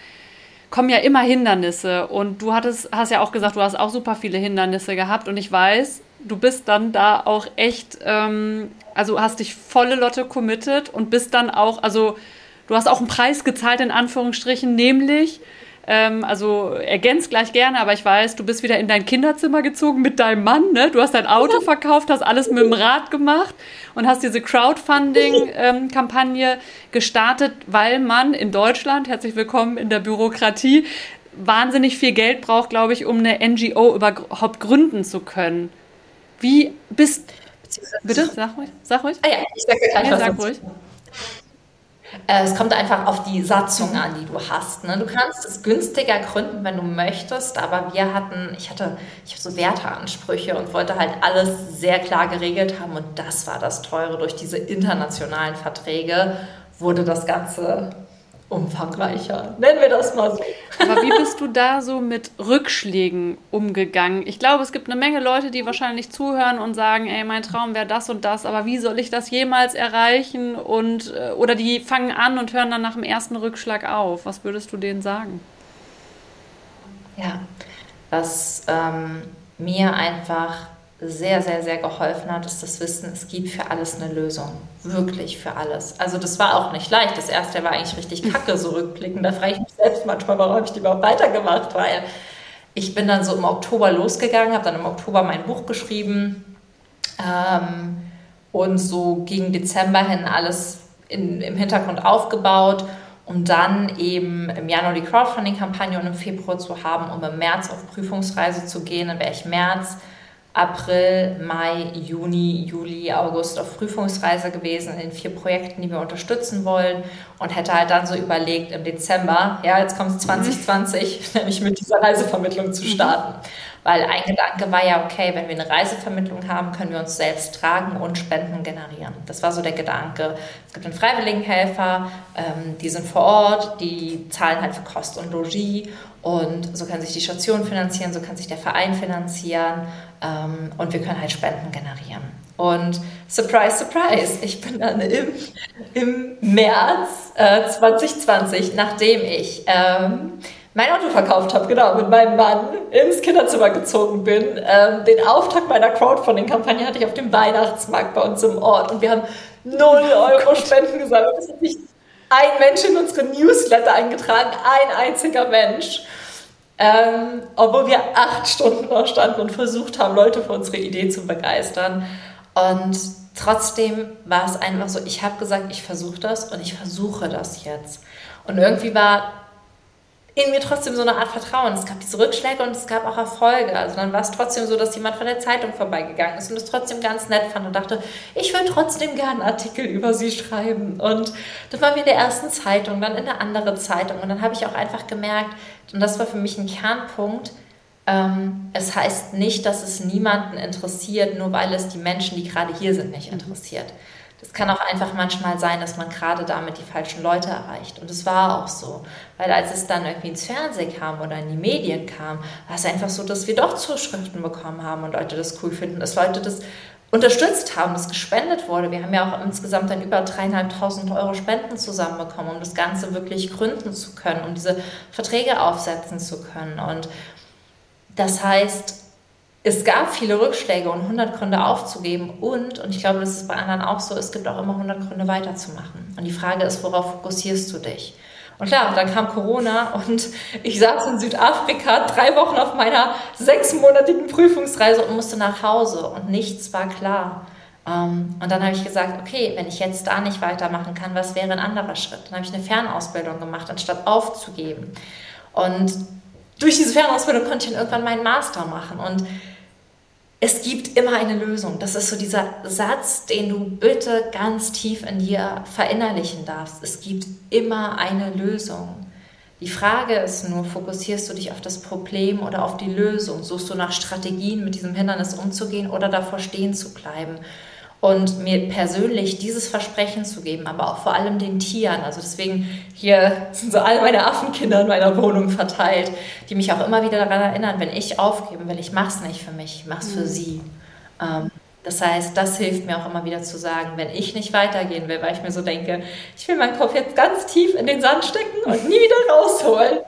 kommen ja immer Hindernisse. Und du hattest, hast ja auch gesagt, du hast auch super viele Hindernisse gehabt. Und ich weiß, du bist dann da auch echt, ähm, also hast dich volle Lotte committed und bist dann auch, also du hast auch einen Preis gezahlt, in Anführungsstrichen, nämlich, ähm, also ergänzt gleich gerne, aber ich weiß, du bist wieder in dein Kinderzimmer gezogen mit deinem Mann, ne? Du hast dein Auto verkauft, hast alles mit dem Rad gemacht und hast diese Crowdfunding-Kampagne ähm, gestartet, weil man in Deutschland, herzlich willkommen in der Bürokratie, wahnsinnig viel Geld braucht, glaube ich, um eine NGO überhaupt gründen zu können. Wie bist Bitte, sag ruhig. Sag ruhig. Ah ja, ich sag einfach ja, sag ruhig. Äh, es kommt einfach auf die Satzung an, die du hast. Ne? Du kannst es günstiger gründen, wenn du möchtest, aber wir hatten, ich hatte, ich habe so Werteansprüche und wollte halt alles sehr klar geregelt haben und das war das Teure. Durch diese internationalen Verträge wurde das Ganze umfangreicher. Nennen wir das mal so. Aber wie bist du da so mit Rückschlägen umgegangen? Ich glaube, es gibt eine Menge Leute, die wahrscheinlich zuhören und sagen, ey, mein Traum wäre das und das, aber wie soll ich das jemals erreichen? Und, äh, oder die fangen an und hören dann nach dem ersten Rückschlag auf. Was würdest du denen sagen? Ja, was ähm, mir einfach sehr, sehr, sehr geholfen hat, ist das Wissen, es gibt für alles eine Lösung. Wirklich für alles. Also das war auch nicht leicht. Das erste war eigentlich richtig kacke, so rückblickend. Da frage ich mich selbst manchmal, warum habe ich die überhaupt weitergemacht, weil ich bin dann so im Oktober losgegangen, habe dann im Oktober mein Buch geschrieben ähm, und so gegen Dezember hin alles in, im Hintergrund aufgebaut, um dann eben im Januar die Crowdfunding-Kampagne und im Februar zu haben, um im März auf Prüfungsreise zu gehen. Dann wäre ich März April, Mai, Juni, Juli, August auf Prüfungsreise gewesen in vier Projekten, die wir unterstützen wollen und hätte halt dann so überlegt, im Dezember, ja, jetzt kommt es 2020, nämlich mit dieser Reisevermittlung zu starten. Weil ein Gedanke war ja, okay, wenn wir eine Reisevermittlung haben, können wir uns selbst tragen und Spenden generieren. Das war so der Gedanke. Es gibt einen Freiwilligenhelfer, ähm, die sind vor Ort, die zahlen halt für Kost und Logis und so kann sich die Station finanzieren, so kann sich der Verein finanzieren ähm, und wir können halt Spenden generieren. Und surprise, surprise, ich bin dann im, im März äh, 2020, nachdem ich ähm, mein Auto verkauft habe, genau, mit meinem Mann ins Kinderzimmer gezogen bin. Ähm, den Auftakt meiner Crowdfunding-Kampagne hatte ich auf dem Weihnachtsmarkt bei uns im Ort und wir haben 0 Euro oh Spenden gesammelt. Es hat nicht ein Mensch in unsere Newsletter eingetragen, ein einziger Mensch. Ähm, obwohl wir acht Stunden da standen und versucht haben, Leute für unsere Idee zu begeistern. Und trotzdem war es einfach so, ich habe gesagt, ich versuche das und ich versuche das jetzt. Und irgendwie war in mir trotzdem so eine Art Vertrauen. Es gab diese Rückschläge und es gab auch Erfolge. Also dann war es trotzdem so, dass jemand von der Zeitung vorbeigegangen ist und es trotzdem ganz nett fand und dachte, ich will trotzdem gerne einen Artikel über sie schreiben. Und das war wir in der ersten Zeitung, dann in der anderen Zeitung. Und dann habe ich auch einfach gemerkt, und das war für mich ein Kernpunkt, ähm, es heißt nicht, dass es niemanden interessiert, nur weil es die Menschen, die gerade hier sind, nicht interessiert. Es kann auch einfach manchmal sein, dass man gerade damit die falschen Leute erreicht. Und es war auch so. Weil als es dann irgendwie ins Fernsehen kam oder in die Medien kam, war es einfach so, dass wir doch Zuschriften bekommen haben und Leute das cool finden, dass Leute das unterstützt haben, dass gespendet wurde. Wir haben ja auch insgesamt dann über dreieinhalbtausend Euro Spenden zusammenbekommen, um das Ganze wirklich gründen zu können, um diese Verträge aufsetzen zu können. Und das heißt, es gab viele Rückschläge und 100 Gründe aufzugeben und, und ich glaube, das ist bei anderen auch so, es gibt auch immer 100 Gründe weiterzumachen. Und die Frage ist, worauf fokussierst du dich? Und klar, dann kam Corona und ich saß in Südafrika drei Wochen auf meiner sechsmonatigen Prüfungsreise und musste nach Hause und nichts war klar. Ähm, und dann habe ich gesagt, okay, wenn ich jetzt da nicht weitermachen kann, was wäre ein anderer Schritt? Dann habe ich eine Fernausbildung gemacht, anstatt aufzugeben. Und durch diese Fernausbildung konnte ich dann irgendwann meinen Master machen. Und es gibt immer eine Lösung. Das ist so dieser Satz, den du bitte ganz tief in dir verinnerlichen darfst. Es gibt immer eine Lösung. Die Frage ist nur, fokussierst du dich auf das Problem oder auf die Lösung? Suchst du nach Strategien, mit diesem Hindernis umzugehen oder davor stehen zu bleiben? Und mir persönlich dieses Versprechen zu geben, aber auch vor allem den Tieren. Also deswegen hier sind so alle meine Affenkinder in meiner Wohnung verteilt, die mich auch immer wieder daran erinnern, wenn ich aufgeben will, ich mache es nicht für mich, ich mache es für mhm. sie. Ähm, das heißt, das hilft mir auch immer wieder zu sagen, wenn ich nicht weitergehen will, weil ich mir so denke, ich will meinen Kopf jetzt ganz tief in den Sand stecken und nie wieder rausholen,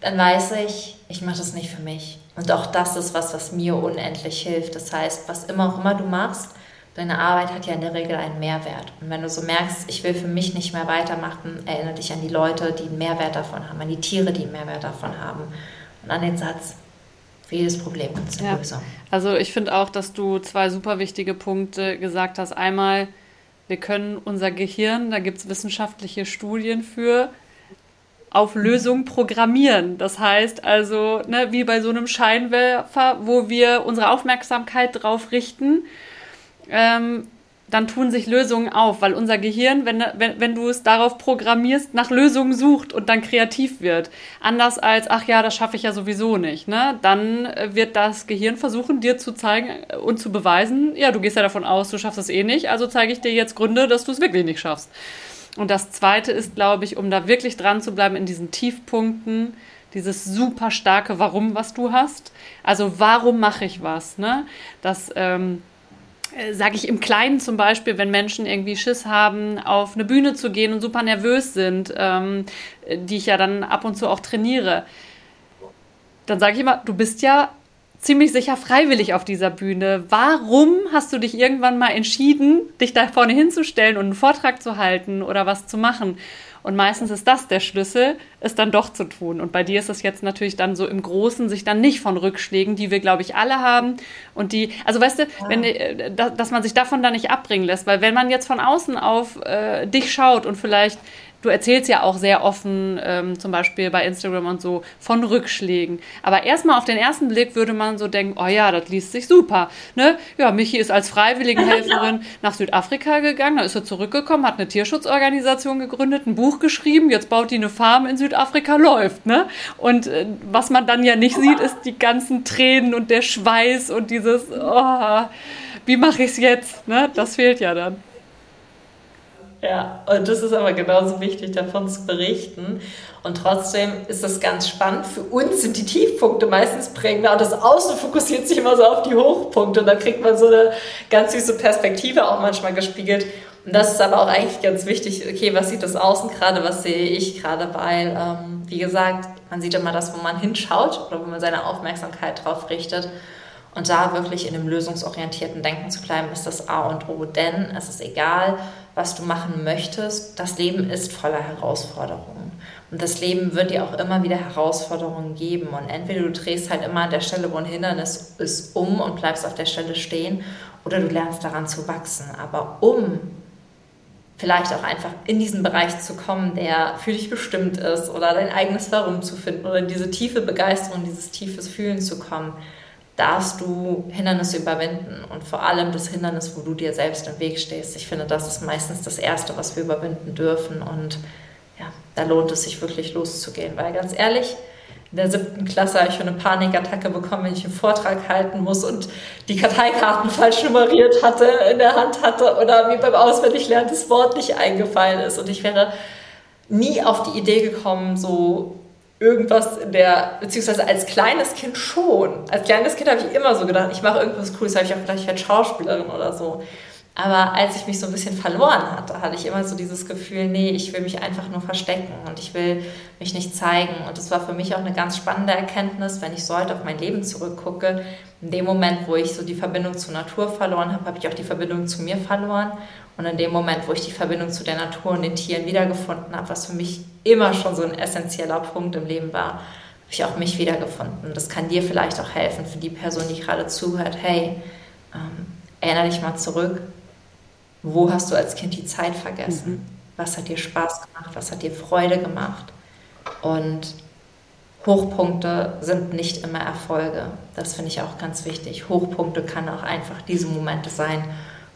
dann weiß ich, ich mache das nicht für mich. Und auch das ist was, was mir unendlich hilft. Das heißt, was immer auch immer du machst, Deine Arbeit hat ja in der Regel einen Mehrwert. Und wenn du so merkst, ich will für mich nicht mehr weitermachen, erinnere dich an die Leute, die einen Mehrwert davon haben, an die Tiere, die einen Mehrwert davon haben. Und an den Satz, für jedes Problem gibt es eine ja. Lösung. Also ich finde auch, dass du zwei super wichtige Punkte gesagt hast. Einmal, wir können unser Gehirn, da gibt es wissenschaftliche Studien für, auf Lösungen programmieren. Das heißt also, ne, wie bei so einem Scheinwerfer, wo wir unsere Aufmerksamkeit drauf richten ähm, dann tun sich Lösungen auf, weil unser Gehirn, wenn, wenn, wenn du es darauf programmierst, nach Lösungen sucht und dann kreativ wird. Anders als, ach ja, das schaffe ich ja sowieso nicht. Ne? Dann äh, wird das Gehirn versuchen, dir zu zeigen und zu beweisen, ja, du gehst ja davon aus, du schaffst es eh nicht, also zeige ich dir jetzt Gründe, dass du es wirklich nicht schaffst. Und das Zweite ist, glaube ich, um da wirklich dran zu bleiben in diesen Tiefpunkten, dieses super starke Warum, was du hast. Also warum mache ich was? Ne? Das... Ähm, äh, sage ich im Kleinen zum Beispiel, wenn Menschen irgendwie Schiss haben, auf eine Bühne zu gehen und super nervös sind, ähm, die ich ja dann ab und zu auch trainiere, dann sage ich immer, du bist ja ziemlich sicher freiwillig auf dieser Bühne. Warum hast du dich irgendwann mal entschieden, dich da vorne hinzustellen und einen Vortrag zu halten oder was zu machen? Und meistens ist das der Schlüssel, es dann doch zu tun. Und bei dir ist es jetzt natürlich dann so im Großen, sich dann nicht von Rückschlägen, die wir, glaube ich, alle haben und die, also weißt du, ja. wenn, äh, dass man sich davon dann nicht abbringen lässt, weil wenn man jetzt von außen auf äh, dich schaut und vielleicht du erzählst ja auch sehr offen, ähm, zum Beispiel bei Instagram und so, von Rückschlägen. Aber erstmal auf den ersten Blick würde man so denken, oh ja, das liest sich super. Ne? Ja, Michi ist als Freiwilligenhelferin nach Südafrika gegangen, da ist er zurückgekommen, hat eine Tierschutzorganisation gegründet, ein Buch geschrieben, jetzt baut die eine Farm in Südafrika, läuft. Ne? Und äh, was man dann ja nicht sieht, ist die ganzen Tränen und der Schweiß und dieses, oh, wie mache ich es jetzt? Ne? Das fehlt ja dann. Ja, und das ist aber genauso wichtig, davon zu berichten. Und trotzdem ist das ganz spannend. Für uns sind die Tiefpunkte meistens prägender und das Außen fokussiert sich immer so auf die Hochpunkte und dann kriegt man so eine ganz süße Perspektive auch manchmal gespiegelt. Und das ist aber auch eigentlich ganz wichtig, okay, was sieht das Außen gerade, was sehe ich gerade, weil, ähm, wie gesagt, man sieht immer das, wo man hinschaut oder wo man seine Aufmerksamkeit drauf richtet. Und da wirklich in dem lösungsorientierten Denken zu bleiben, ist das A und O. Denn es ist egal, was du machen möchtest, das Leben ist voller Herausforderungen. Und das Leben wird dir auch immer wieder Herausforderungen geben. Und entweder du drehst halt immer an der Stelle, wo ein Hindernis ist, um und bleibst auf der Stelle stehen, oder du lernst daran zu wachsen. Aber um vielleicht auch einfach in diesen Bereich zu kommen, der für dich bestimmt ist, oder dein eigenes Warum zu finden, oder in diese tiefe Begeisterung, dieses tiefes Fühlen zu kommen, darfst du Hindernisse überwinden und vor allem das Hindernis, wo du dir selbst im Weg stehst. Ich finde, das ist meistens das Erste, was wir überwinden dürfen und ja, da lohnt es sich wirklich loszugehen, weil ganz ehrlich, in der siebten Klasse habe ich schon eine Panikattacke bekommen, wenn ich einen Vortrag halten muss und die Karteikarten falsch nummeriert hatte, in der Hand hatte oder mir beim Auswendiglernen das Wort nicht eingefallen ist und ich wäre nie auf die Idee gekommen, so irgendwas in der, beziehungsweise als kleines Kind schon. Als kleines Kind habe ich immer so gedacht, ich mache irgendwas Cooles, habe ich auch gedacht, ich werde Schauspielerin oder so. Aber als ich mich so ein bisschen verloren hatte, hatte ich immer so dieses Gefühl, nee, ich will mich einfach nur verstecken und ich will mich nicht zeigen. Und das war für mich auch eine ganz spannende Erkenntnis, wenn ich so heute auf mein Leben zurückgucke. In dem Moment, wo ich so die Verbindung zur Natur verloren habe, habe ich auch die Verbindung zu mir verloren. Und in dem Moment, wo ich die Verbindung zu der Natur und den Tieren wiedergefunden habe, was für mich immer schon so ein essentieller Punkt im Leben war, habe ich auch mich wiedergefunden. Das kann dir vielleicht auch helfen, für die Person, die gerade zuhört. Hey, ähm, erinnere dich mal zurück. Wo hast du als Kind die Zeit vergessen? Mhm. Was hat dir Spaß gemacht? Was hat dir Freude gemacht? Und Hochpunkte sind nicht immer Erfolge. Das finde ich auch ganz wichtig. Hochpunkte kann auch einfach diese Momente sein,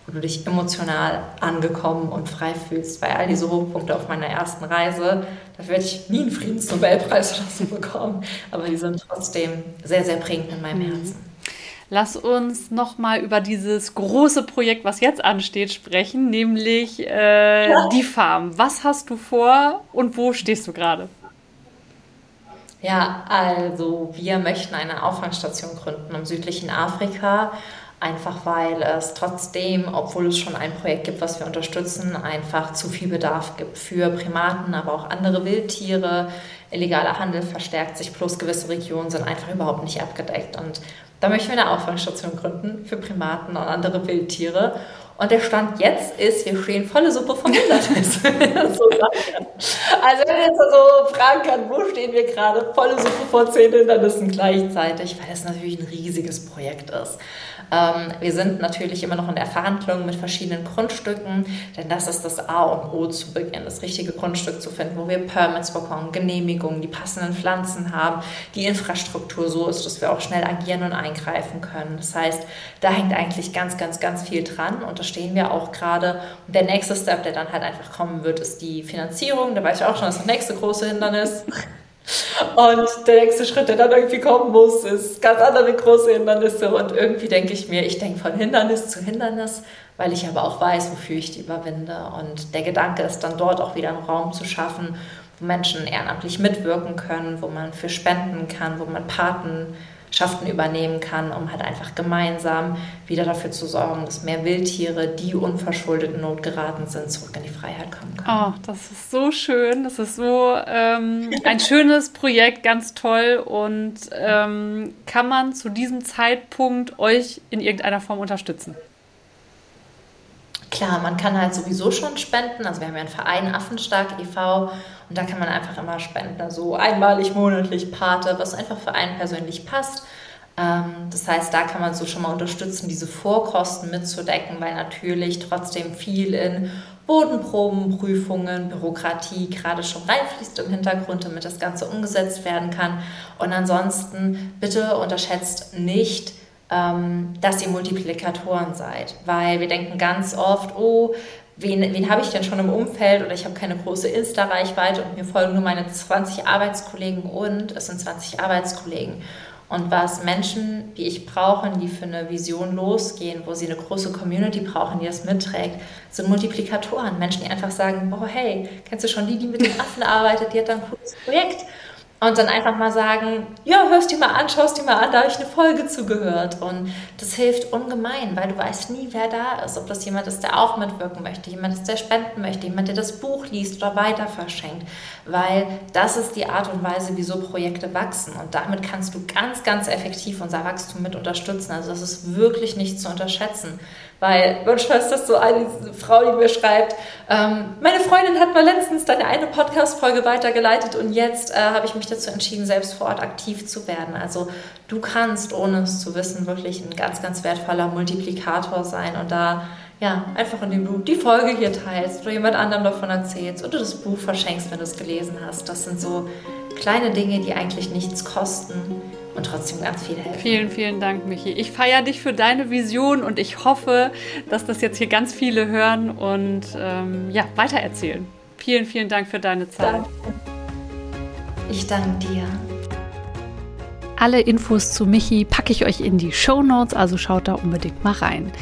wo du dich emotional angekommen und frei fühlst. Weil all diese Hochpunkte auf meiner ersten Reise, da werde ich nie einen Friedensnobelpreis oder so bekommen, aber die sind trotzdem sehr, sehr prägend in meinem mhm. Herzen. Lass uns noch mal über dieses große Projekt, was jetzt ansteht, sprechen, nämlich äh, ja. die Farm. Was hast du vor und wo stehst du gerade? Ja, also wir möchten eine Auffangstation gründen im südlichen Afrika einfach weil es trotzdem, obwohl es schon ein Projekt gibt, was wir unterstützen, einfach zu viel Bedarf gibt für Primaten, aber auch andere Wildtiere. Illegaler Handel verstärkt sich, plus gewisse Regionen sind einfach überhaupt nicht abgedeckt. Und da möchten wir eine Auffangstation gründen für Primaten und andere Wildtiere. Und der Stand jetzt ist, wir stehen volle Suppe vom Hindernis. so also wenn ihr jetzt so fragen kann, wo stehen wir gerade, volle Suppe vor zehn Hindernissen gleichzeitig, weil das natürlich ein riesiges Projekt ist. Ähm, wir sind natürlich immer noch in der Verhandlung mit verschiedenen Grundstücken, denn das ist das A und O zu Beginn, das richtige Grundstück zu finden, wo wir Permits bekommen, Genehmigungen, die passenden Pflanzen haben, die Infrastruktur so ist, dass wir auch schnell agieren und eingreifen können. Das heißt, da hängt eigentlich ganz, ganz, ganz viel dran und da stehen wir auch gerade. Und der nächste Step, der dann halt einfach kommen wird, ist die Finanzierung. Da weiß ich auch schon, das nächste große Hindernis. Und der nächste Schritt, der dann irgendwie kommen muss, ist ganz andere große Hindernisse. Und irgendwie denke ich mir, ich denke von Hindernis zu Hindernis, weil ich aber auch weiß, wofür ich die überwinde. Und der Gedanke ist dann dort auch wieder einen Raum zu schaffen, wo Menschen ehrenamtlich mitwirken können, wo man für spenden kann, wo man Paten Schaften übernehmen kann, um halt einfach gemeinsam wieder dafür zu sorgen, dass mehr Wildtiere, die unverschuldet in Not geraten sind, zurück in die Freiheit kommen können. Oh, das ist so schön. Das ist so ähm, ein schönes Projekt, ganz toll. Und ähm, kann man zu diesem Zeitpunkt euch in irgendeiner Form unterstützen? Klar, man kann halt sowieso schon spenden. Also wir haben ja einen Verein Affenstark e.V. und da kann man einfach immer spenden. Also einmalig, monatlich, Pate, was einfach für einen persönlich passt. Ähm, das heißt, da kann man so schon mal unterstützen, diese Vorkosten mitzudecken, weil natürlich trotzdem viel in Bodenproben, Prüfungen, Bürokratie gerade schon reinfließt im Hintergrund, damit das Ganze umgesetzt werden kann. Und ansonsten bitte unterschätzt nicht, dass ihr Multiplikatoren seid, weil wir denken ganz oft, oh, wen, wen habe ich denn schon im Umfeld oder ich habe keine große Insta-Reichweite und mir folgen nur meine 20 Arbeitskollegen und es sind 20 Arbeitskollegen. Und was Menschen, wie ich brauchen, die für eine Vision losgehen, wo sie eine große Community brauchen, die das mitträgt, sind Multiplikatoren. Menschen, die einfach sagen, oh hey, kennst du schon die, die mit den Affen arbeitet, die hat da ein cooles Projekt. Und dann einfach mal sagen, ja, hörst dir mal an, schaust dir mal an, da habe ich eine Folge zugehört. Und das hilft ungemein, weil du weißt nie, wer da ist. Ob das jemand ist, der auch mitwirken möchte, jemand ist, der spenden möchte, jemand, der das Buch liest oder weiter verschenkt. Weil das ist die Art und Weise, wieso Projekte wachsen. Und damit kannst du ganz, ganz effektiv unser Wachstum mit unterstützen. Also das ist wirklich nicht zu unterschätzen. Weil manchmal ist das so eine Frau, die mir schreibt, ähm, meine Freundin hat mal letztens deine eine Podcast-Folge weitergeleitet und jetzt äh, habe ich mich dazu entschieden, selbst vor Ort aktiv zu werden. Also du kannst, ohne es zu wissen, wirklich ein ganz, ganz wertvoller Multiplikator sein und da ja, einfach indem du die Folge hier teilst oder jemand anderem davon erzählst oder das Buch verschenkst, wenn du es gelesen hast. Das sind so kleine Dinge, die eigentlich nichts kosten und trotzdem ganz viel helfen. Vielen, vielen Dank, Michi. Ich feiere dich für deine Vision und ich hoffe, dass das jetzt hier ganz viele hören und ähm, ja, weitererzählen. Vielen, vielen Dank für deine Zeit. Danke. Ich danke dir. Alle Infos zu Michi packe ich euch in die Show Notes, also schaut da unbedingt mal rein.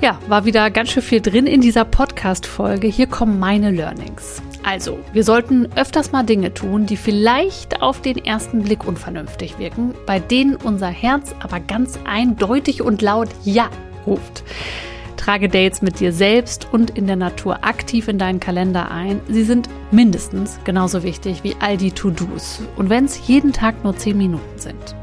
Ja, war wieder ganz schön viel drin in dieser Podcast-Folge. Hier kommen meine Learnings. Also, wir sollten öfters mal Dinge tun, die vielleicht auf den ersten Blick unvernünftig wirken, bei denen unser Herz aber ganz eindeutig und laut Ja ruft. Trage Dates mit dir selbst und in der Natur aktiv in deinen Kalender ein. Sie sind mindestens genauso wichtig wie all die To-Dos. Und wenn es jeden Tag nur 10 Minuten sind.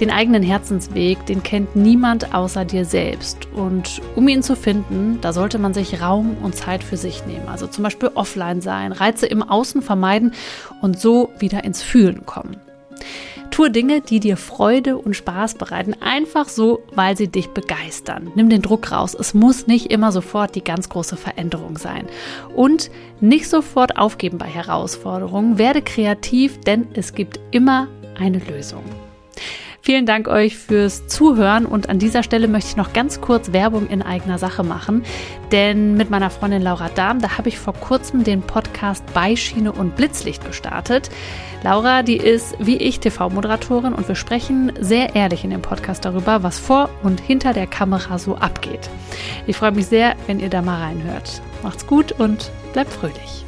Den eigenen Herzensweg, den kennt niemand außer dir selbst. Und um ihn zu finden, da sollte man sich Raum und Zeit für sich nehmen. Also zum Beispiel offline sein, Reize im Außen vermeiden und so wieder ins Fühlen kommen. Tue Dinge, die dir Freude und Spaß bereiten, einfach so, weil sie dich begeistern. Nimm den Druck raus. Es muss nicht immer sofort die ganz große Veränderung sein. Und nicht sofort aufgeben bei Herausforderungen. Werde kreativ, denn es gibt immer eine Lösung. Vielen Dank euch fürs Zuhören und an dieser Stelle möchte ich noch ganz kurz Werbung in eigener Sache machen, denn mit meiner Freundin Laura Dahm, da habe ich vor kurzem den Podcast Beischiene und Blitzlicht gestartet. Laura, die ist wie ich TV-Moderatorin und wir sprechen sehr ehrlich in dem Podcast darüber, was vor und hinter der Kamera so abgeht. Ich freue mich sehr, wenn ihr da mal reinhört. Macht's gut und bleibt fröhlich.